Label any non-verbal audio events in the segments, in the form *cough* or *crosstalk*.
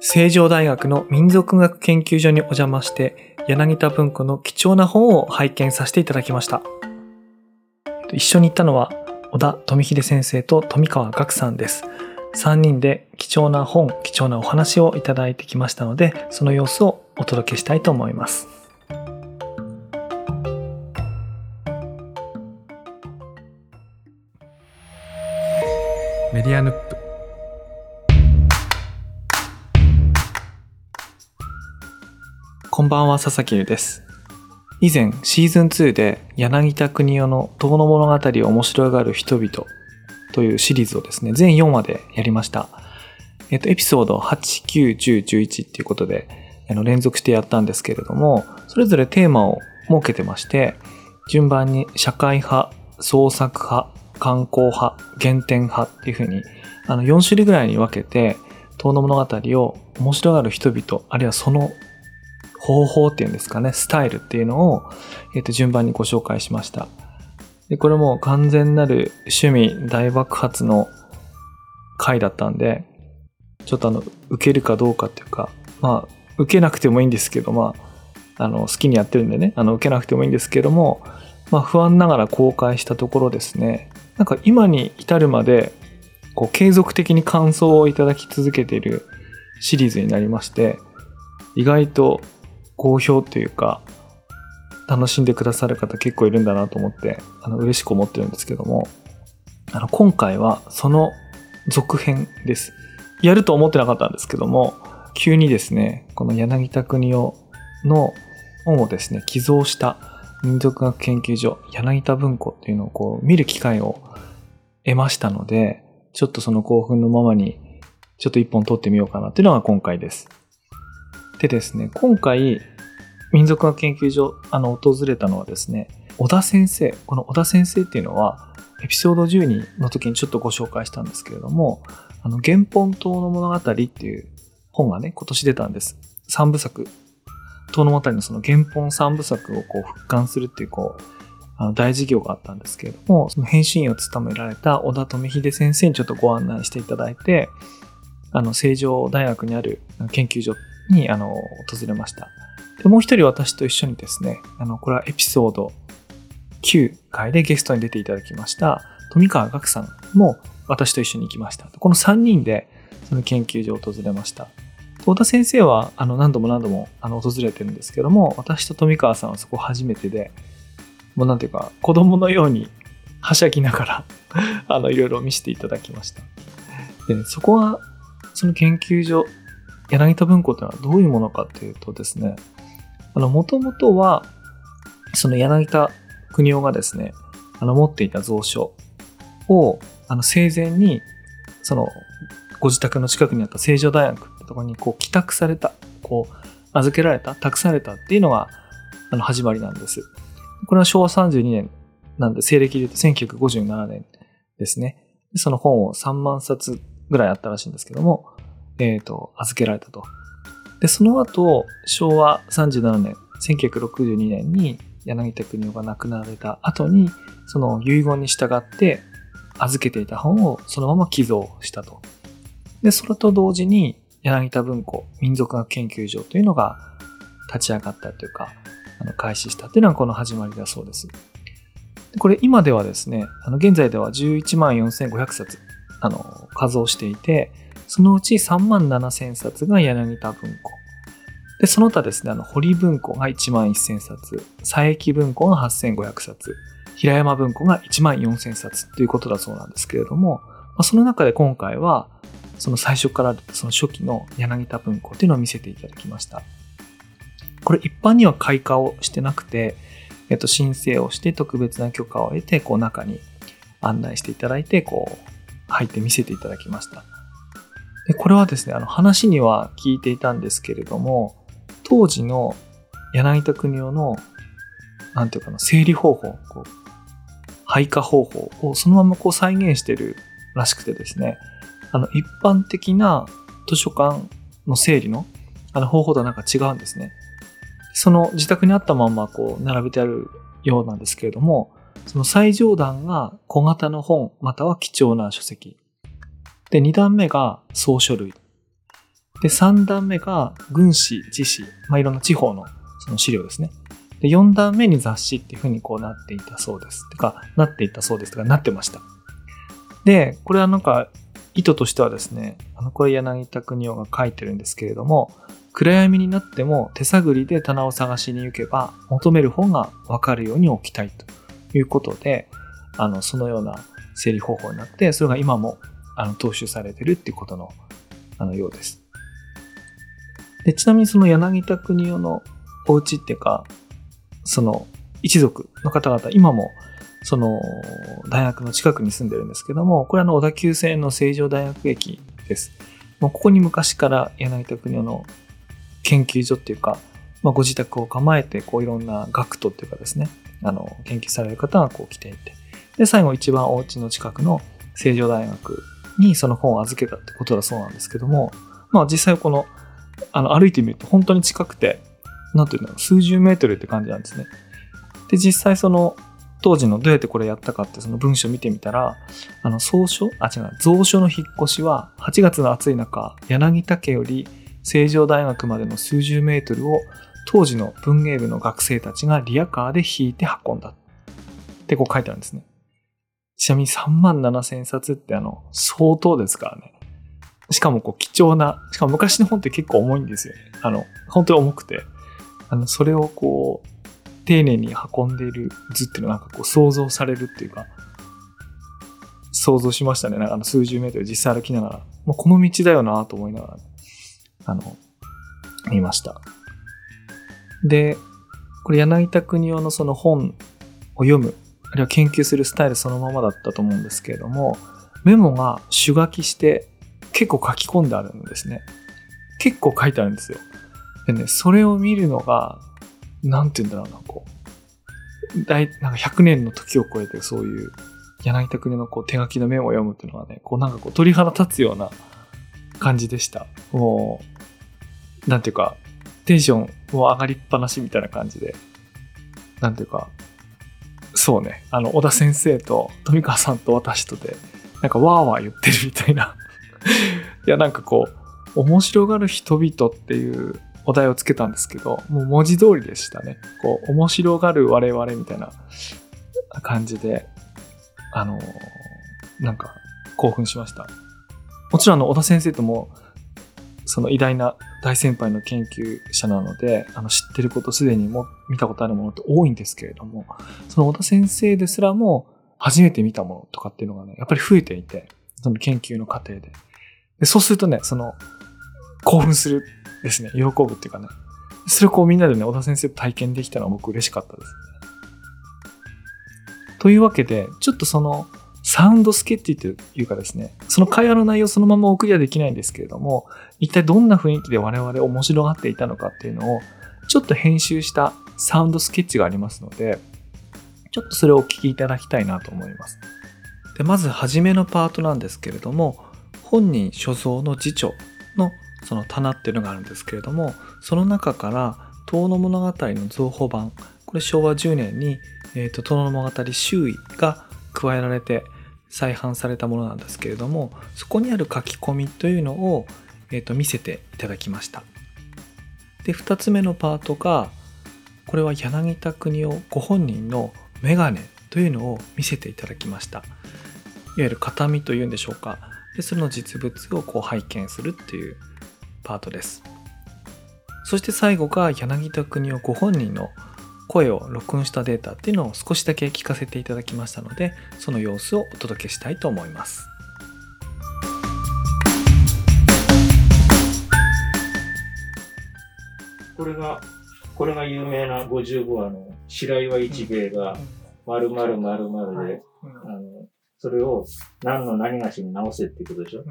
成城大学の民族学研究所にお邪魔して柳田文庫の貴重な本を拝見させていただきました。一緒に行ったのは小田富秀先生と富川岳さんです。3人で貴重な本貴重なお話をいただいてきましたのでその様子をお届けしたいと思います。メディアヌップ。んばんは佐々木です以前シーズン2で柳田国夫の遠野物語を面白がる人々というシリーズをですね、全4話でやりました。えっと、エピソード8、9、10、11っていうことで、あの、連続してやったんですけれども、それぞれテーマを設けてまして、順番に社会派、創作派、観光派、原点派っていうふうに、あの、4種類ぐらいに分けて、遠野物語を面白がる人々、あるいはその方法っていうんですかね、スタイルっていうのを、えっ、と、順番にご紹介しました。で、これも完全なる趣味大爆発の回だったんで、ちょっとあの、受けるかどうかっていうか、まあ、受けなくてもいいんですけど、まあ、あの、好きにやってるんでね、あの、受けなくてもいいんですけども、まあ、不安ながら公開したところですね、なんか今に至るまで、こう、継続的に感想をいただき続けているシリーズになりまして、意外と好評というか、楽しんでくださる方結構いるんだなと思って、あの、嬉しく思ってるんですけども、あの、今回はその続編です。やると思ってなかったんですけども、急にですね、この柳田国夫の本をですね、寄贈した民族学研究所柳田文庫っていうのをこう見る機会を得ましたので、ちょっとその興奮のままにちょっと一本撮ってみようかなっていうのが今回です。でですね、今回民族学研究所、あの、訪れたのはですね、小田先生。この小田先生っていうのは、エピソード12の時にちょっとご紹介したんですけれども、あの、原本島の物語っていう本がね、今年出たんです。三部作。島の物語のその原本三部作をこう復刊するっていう、こう、あの大事業があったんですけれども、その編集員を務められた小田富秀先生にちょっとご案内していただいて、あの、成城大学にある研究所に、あの、訪れました。で、もう一人私と一緒にですね、あの、これはエピソード9回でゲストに出ていただきました、富川岳さんも私と一緒に行きました。この3人でその研究所を訪れました。太田先生はあの何度も何度もあの訪れてるんですけども、私と富川さんはそこ初めてで、もうなんていうか子供のようにはしゃぎながらあのいろいろ見せていただきました。で、ね、そこはその研究所、柳田文庫というのはどういうものかというとですね、あの、もともとは、その柳田国夫がですね、あの、持っていた蔵書を、あの、生前に、その、ご自宅の近くにあった成城大学ってところに、こう、帰宅された、こう、預けられた、託されたっていうのが、あの、始まりなんです。これは昭和32年なんで、西暦で言うと1957年ですね。その本を3万冊ぐらいあったらしいんですけども、えっ、ー、と、預けられたと。で、その後、昭和37年、1962年に柳田国夫が亡くなられた後に、その遺言に従って預けていた本をそのまま寄贈したと。で、それと同時に柳田文庫民族学研究所というのが立ち上がったというか、あの開始したというのがこの始まりだそうです。これ今ではですね、あの現在では11万4500冊、あの、数をしていて、そのうち3万7千冊が柳田文庫。で、その他ですね、あの、堀文庫が1万1000冊、佐伯文庫が8500冊、平山文庫が1万4000冊ということだそうなんですけれども、まあ、その中で今回は、その最初からその初期の柳田文庫っていうのを見せていただきました。これ一般には開花をしてなくて、えっと、申請をして特別な許可を得て、こう中に案内していただいて、こう、入って見せていただきました。でこれはですね、あの話には聞いていたんですけれども、当時の柳田国夫の、なんていうかな、整理方法、こう配下方法をそのままこう再現してるらしくてですね、あの一般的な図書館の整理のあの方法とはなんか違うんですね。その自宅にあったままこう並べてあるようなんですけれども、その最上段が小型の本または貴重な書籍。で、2段目が総書類。で、3段目が軍史、知史、まあ、いろんな地方のその資料ですね。で、4段目に雑誌っていう風にこうなっていたそうです。てか、なっていたそうですとか、なってました。で、これはなんか、意図としてはですね、あの、これ柳田国夫が書いてるんですけれども、暗闇になっても手探りで棚を探しに行けば求める本がわかるように置きたいということで、あの、そのような整理方法になって、それが今もあの踏襲されてるっていうことのあのようです。でちなみにその柳田国夫のお家っていうか、その一族の方々、今もその大学の近くに住んでるんですけども、これはの小田急線の成城大学駅です。もうここに昔から柳田国夫の研究所っていうか、まあ、ご自宅を構えて、こういろんな学徒っていうかですね、あの、研究される方がこう来ていて、で、最後一番お家の近くの成城大学にその本を預けたってことだそうなんですけども、まあ実際この、あの、歩いてみると本当に近くて、なんていうの、数十メートルって感じなんですね。で、実際その、当時のどうやってこれやったかってその文章を見てみたら、あの、総書あ、違う、蔵書の引っ越しは8月の暑い中、柳田家より成城大学までの数十メートルを当時の文芸部の学生たちがリアカーで引いて運んだ。ってこう書いてあるんですね。ちなみに3万7千冊ってあの、相当ですからね。しかもこう貴重な、しかも昔の本って結構重いんですよね。あの、本当に重くて。あの、それをこう、丁寧に運んでいる図っていうのはなんかこう想像されるっていうか、想像しましたね。なんかあの数十メートル実際歩きながら、もうこの道だよなと思いながら、ねあの、見ました。で、これ柳田国夫のその本を読む、あるいは研究するスタイルそのままだったと思うんですけれども、メモが手書きして結構書き込んであるんですね。結構書いてあるんですよ。でね、それを見るのがなんて言うんだろうな、こう、大、なんか100年の時を超えてそういう柳田国のこう手書きのメモを読むっていうのはね、こうなんかこう鳥肌立つような感じでした。もう、なんていうか、テンションもう上がりっぱなしみたいな感じで、なんていうか、そうね、あの、小田先生と富川さんと私とで、なんかわーわー言ってるみたいな。*laughs* いや、なんかこう、面白がる人々っていうお題をつけたんですけど、もう文字通りでしたね。こう、面白がる我々みたいな感じで、あの、なんか興奮しました。もちろんあの、小田先生とも、その偉大な大先輩の研究者なので、あの、知ってることすでにも見たことあるものって多いんですけれども、その小田先生ですらも初めて見たものとかっていうのがね、やっぱり増えていて、その研究の過程で。でそうするとね、その、興奮するですね、喜ぶっていうかね。それをこうみんなでね、小田先生と体験できたのは僕嬉しかったですね、というわけで、ちょっとその、サウンドスケッチというかですね、その会話の内容そのまま送りはできないんですけれども、一体どんな雰囲気で我々面白がっていたのかっていうのを、ちょっと編集したサウンドスケッチがありますので、ちょっとそれをお聞きいただきたいなと思います。でまず、初めのパートなんですけれども、本人所蔵の辞書のその棚っていうのがあるんですけれどもその中から「遠野物語」の造法版これ昭和10年に「えーと、遠野物語周囲」が加えられて再販されたものなんですけれどもそこにある書き込みというのを、えーと見せていただきました。で2つ目のパートがこれは柳田国夫ご本人のメガネというのを見せていただきました。いわゆる形見というんでしょうか。でその実物をこう拝見するっていうパートです。そして最後が柳田国夫ご本人の声を録音したデータっていうのを少しだけ聞かせていただきましたので、その様子をお届けしたいと思います。これが、これが有名な55話の白岩一兵衛が〇〇〇〇で、あの、それを何の何がしに直せってことでしょ？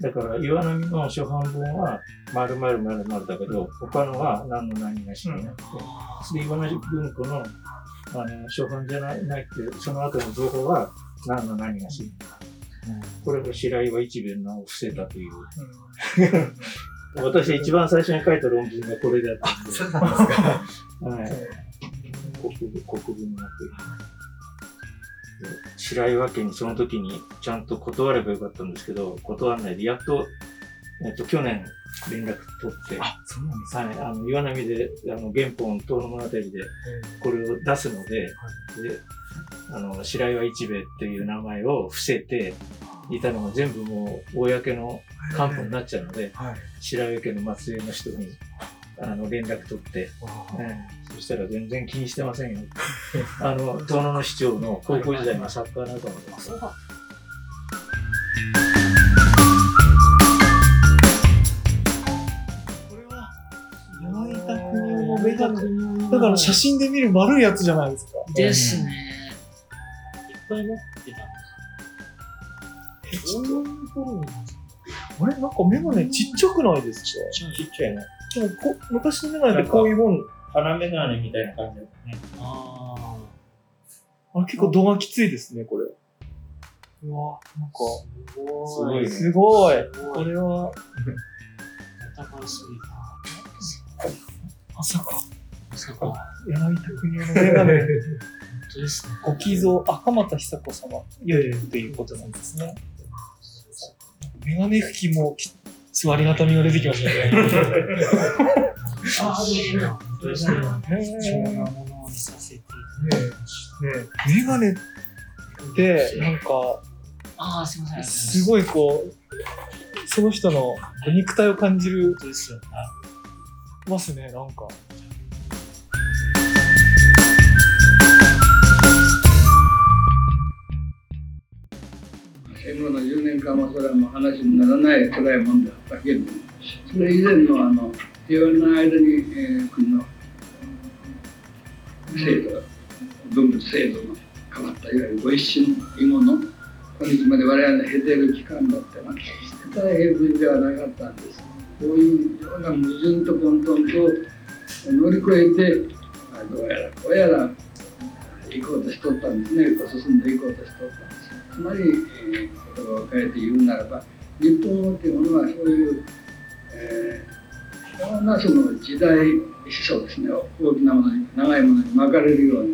だから、岩波の初版本は、〇〇〇〇だけど、他のは何の何がしになって、それで岩波文庫の、あの、初版じゃない、ないって、その後の情報は何の何がしになって、これが白岩一弁の伏せたという。*laughs* 私一番最初に書いた論文がこれだったんで。そうなんですか。はい。国文、国文になってる。白岩家にその時にちゃんと断ればよかったんですけど、断らないで、やっとえっと、去年連絡取って、あ、そうなんですはい、あの岩波であの原本遠野物語でこれを出すので、であの白岩一兵衛っていう名前を伏せていたのが全部もう公の官報になっちゃうので、はい。白岩家の末裔の人にあの連絡取って、ええそしたら全然気にしてませんよ。*laughs* あの、遠野の市長の高校時代の作家仲間です。これは、柳田国夫のメガネ。だから写真で見る丸いやつじゃないですか。ですね。いっぱい持ってたんえ、です。ちょっどういあれ？なんかメガネちっちゃくないですか？ちっちゃいね。でもこ昔のメガネってこういうもん、鼻眼鏡みたいな感じだね。ああれ結構度がきついですね、これ。うわ、なんあ。か、すごい。すごいこれは、戦いすぎた。まさか、まさか。本柳田国夫のメガネ、当ですね。ご寄贈、あ、鎌田久子様、いやいや、ということなんですね。メガネ拭きもき、すごいありがたみが出てきましたね。ああ、でも、本当ですね。ね貴重なものさせてメガネって、なんか、ああ、すみません。すごいこう、その人の肉体を感じる。ますね、なんか。10年間はそれはもう話にならない辛いもんだったけどそれ以前のあの平和の間に、えー国の制度文物制度の変わったいわゆるご一新以後の今日まで我々の経ている期間だってのは決して大変無事ではなかったんですこういうような矛盾と混沌と乗り越えてどうやらこうやら行こうとしとったんですね。進んでいこうとしとった。つまり、えー言葉を変えて言うならば日本語っていうものはそういう、えー、いろんなその時代思想ですね大きなものに長いものに巻かれるような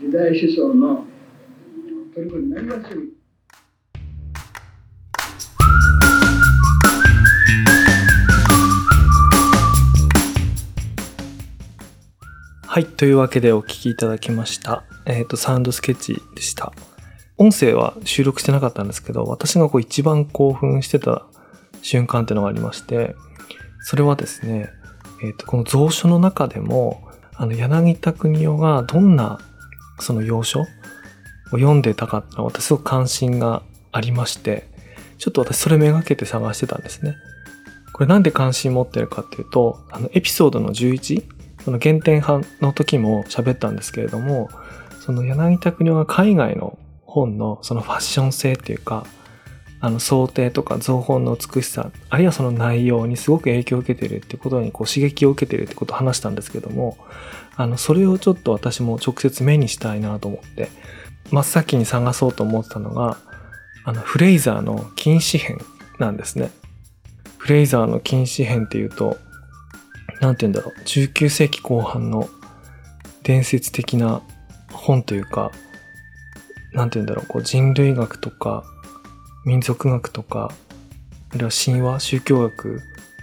時代思想の取り組みになりやすい。はい。というわけでお聞きいただきました。えっ、と、サウンドスケッチでした。音声は収録してなかったんですけど、私がこう一番興奮してた瞬間っていうのがありまして、それはですね、えっ、と、この蔵書の中でも、あの、柳田国夫がどんな、その要所を読んでたかっていうのは私すごく関心がありまして、ちょっと私それめがけて探してたんですね。これなんで関心持ってるかっていうと、あの、エピソードの11、その原点派の時も喋ったんですけれども、その柳田国夫が海外の本のそのファッション性っていうか、あの想定とか造本の美しさ、あるいはその内容にすごく影響を受けてるってことにこう刺激を受けてるってことを話したんですけども、あの、それをちょっと私も直接目にしたいなと思って、真っ先に探そうと思ってたのが、あの、フレイザーの禁止編なんですね。フレイザーの禁止編っていうと、なんて言うんだろう、19世紀後半の伝説的な本というか、なんて言うんだろう、こう人類学とか、民族学とか、あるいは神話、宗教学、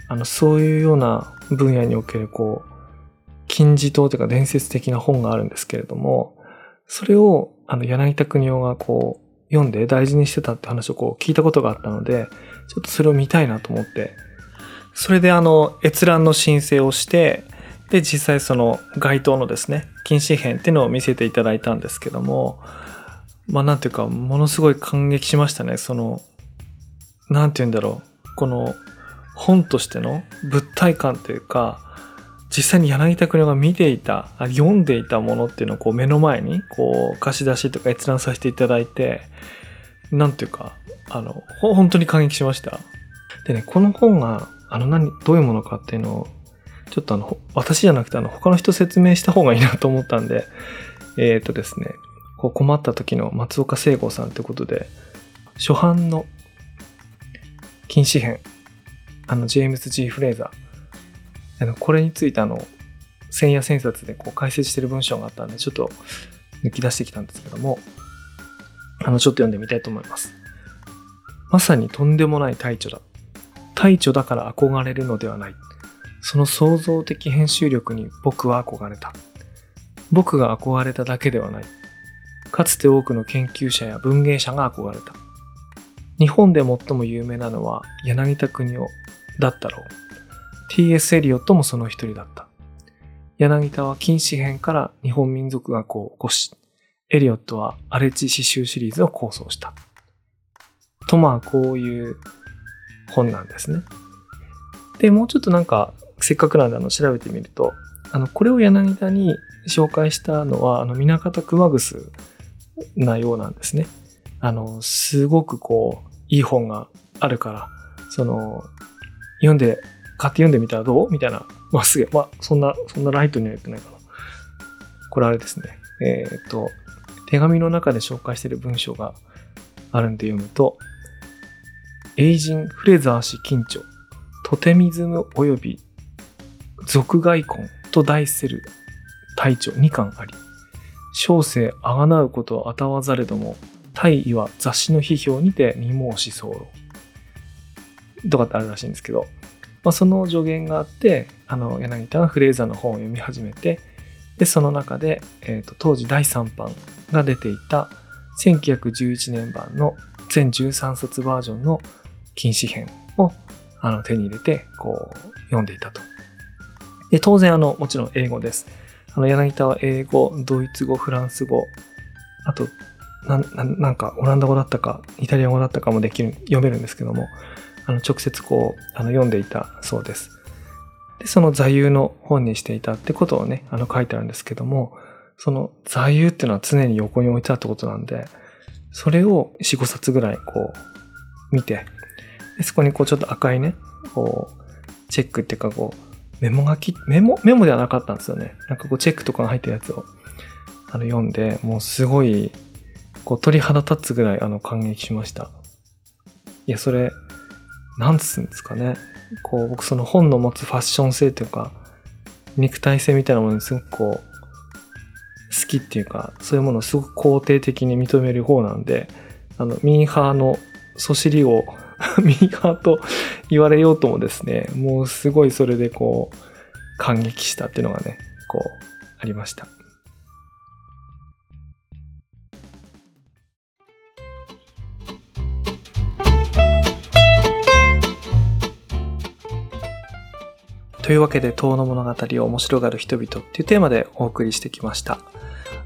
あの、そういうような分野における、こう、金字塔というか伝説的な本があるんですけれども、それを、あの、柳田国夫がこう、読んで大事にしてたって話をこう聞いたことがあったので、ちょっとそれを見たいなと思って、それであの、閲覧の申請をして、で、実際その該当のですね、禁止編っていうのを見せていただいたんですけども、まあなんていうか、ものすごい感激しましたね。その、なんて言うんだろう。この本としての物体感というか、実際に柳田国夫が見ていた、読んでいたものっていうのをこう目の前に、こう貸し出しとか閲覧させていただいて、なんていうか、あの、本当に感激しました。でね、この本が、あの何、どういうものかっていうのを、ちょっとあの、私じゃなくてあの、他の人説明した方がいいなと思ったんで、えっ、とですね、こう困った時の松岡聖吾さんということで、初版の禁止編、あの、ジェームズ・ジー・フレーザー、あのこれについてあの、千夜千冊でこう解説してる文章があったんで、ちょっと抜き出してきたんですけども、あの、ちょっと読んでみたいと思います。まさにとんでもない大著だ。大著だから憧れるのではない。その創造的編集力に僕は憧れた。僕が憧れただけではない。かつて多くの研究者や文芸者が憧れた。日本で最も有名なのは柳田国夫だったろう。T.S. エリオットもその一人だった。柳田は禁止編から日本民族学を起こし、エリオットは荒地詩集シリーズを構想した。とまあこういう本なんですね。で、もうちょっとなんか、せっかくなんであの調べてみると、あの、これを柳田に紹介したのは、あの、南方熊楠なようなんですね。あの、すごくこう、いい本があるから、その、読んで、買って読んでみたらどう？みたいな。まあ、すげえ。まあ、そんな、そんなライトには言ってないかな。これあれですね。えーっと、手紙の中で紹介している文章があるんで読むと、エイジン・フレザー氏近著、トテミズム及び俗外婚と題する隊長2巻あり、小生あがなうことあたわざれども、大意は雑誌の批評にて未申し候。とかってあるらしいんですけど、まあ、その助言があって、あの、柳田がフレーザーの本を読み始めて、で、その中で、えーと当時第3版が出ていた1911年版の全13冊バージョンの禁止編をあの手に入れて、こう、読んでいたと。で、当然、あの、もちろん英語です。あの、柳田は英語、ドイツ語、フランス語、あと、なんななんか、オランダ語だったか、イタリア語だったかもできる、読めるんですけども、あの、直接こう、あの、読んでいたそうです。で、その座右の本にしていたってことをね、あの、書いてあるんですけども、その座右っていうのは常に横に置いてあったことなんで、それを4、5冊ぐらいこう、見て、そこにこうちょっと赤いね、こう、チェックっていうかこう、メモ書き、メモメモではなかったんですよね。なんかこうチェックとかが入ってるやつを、あの、読んで、もうすごい、こう鳥肌立つぐらいあの感激しました。いや、それ、なんつうんですかね。こう、僕その本の持つファッション性というか、肉体性みたいなものにすごくこう、好きっていうか、そういうものをすごく肯定的に認める方なんで、あの、ミーハーのそしりを *laughs* ミーハーと言われようともですね、もうすごいそれでこう、感激したっていうのがね、こう、ありました。というわけで、遠の物語を面白がる人々っていうテーマでお送りしてきました。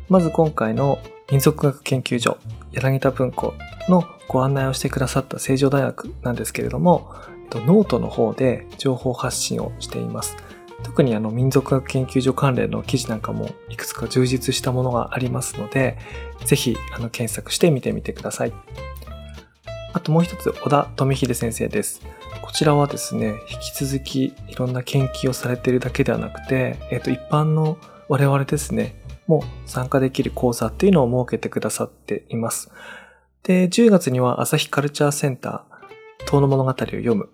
まず今回の民族学研究所柳田文庫のご案内をしてくださった成城大学なんですけれども、ノートの方で情報発信をしています。特にあの民族学研究所関連の記事なんかもいくつか充実したものがありますので、ぜひあの検索して見てみてください。あともう一つ、小田富秀先生です。こちらはですね、引き続きいろんな研究をされているだけではなくて、えっと、一般の我々ですね、も参加できる講座っていうのを設けてくださっています。で、10月には朝日カルチャーセンター、遠の物語を読む、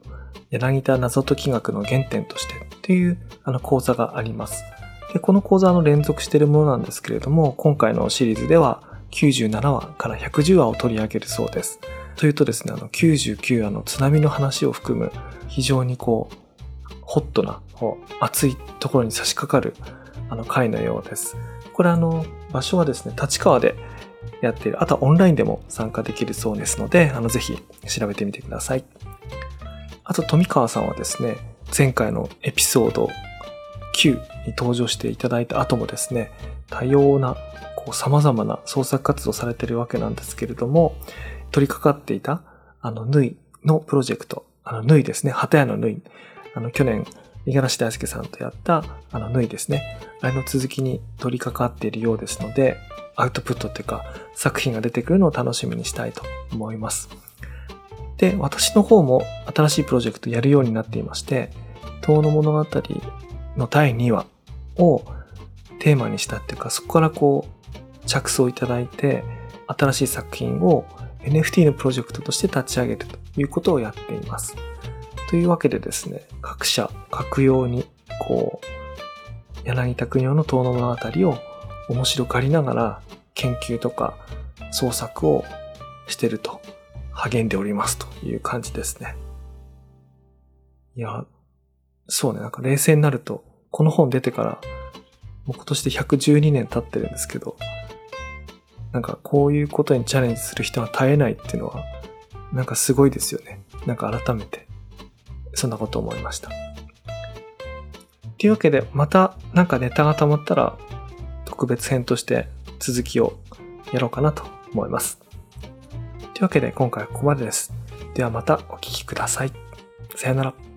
柳田謎解き学の原点としてっていうあの講座があります。で、この講座の連続しているものなんですけれども、今回のシリーズでは97話から110話を取り上げるそうです。というとですね、あの99話の津波の話を含む非常にこう、ホットな、熱いところに差し掛かるあの回のようです。これあの、場所はですね、立川でやっている。あとはオンラインでも参加できるそうですので、あの、ぜひ調べてみてください。あと、富川さんはですね、前回のエピソード9に登場していただいた後もですね、多様な、こう、様々な創作活動されているわけなんですけれども、取り掛かっていた、あの、縫いのプロジェクト、あの、縫いですね、旗屋の縫い、あの、去年、五十嵐大輔さんとやった、あの、縫いですね。あれの続きに取り掛かっているようですので、アウトプットっていうか、作品が出てくるのを楽しみにしたいと思います。で、私の方も新しいプロジェクトやるようになっていまして、遠の物語の第2話をテーマにしたっていうか、そこからこう、着想いただいて、新しい作品を NFT のプロジェクトとして立ち上げるということをやっています。というわけでですね、各社、各用に、こう、柳田国夫の遠の物語を面白がりながら研究とか創作をしてると励んでおりますという感じですね。いや、そうね、なんか冷静になると、この本出てから、もう今年で112年経ってるんですけど、なんかこういうことにチャレンジする人は絶えないっていうのは、なんかすごいですよね。なんか改めて、そんなこと思いました。というわけで、またなんかネタが溜まったら、特別編として続きをやろうかなと思います。というわけで今回はここまでです。ではまたお聴きください。さよなら。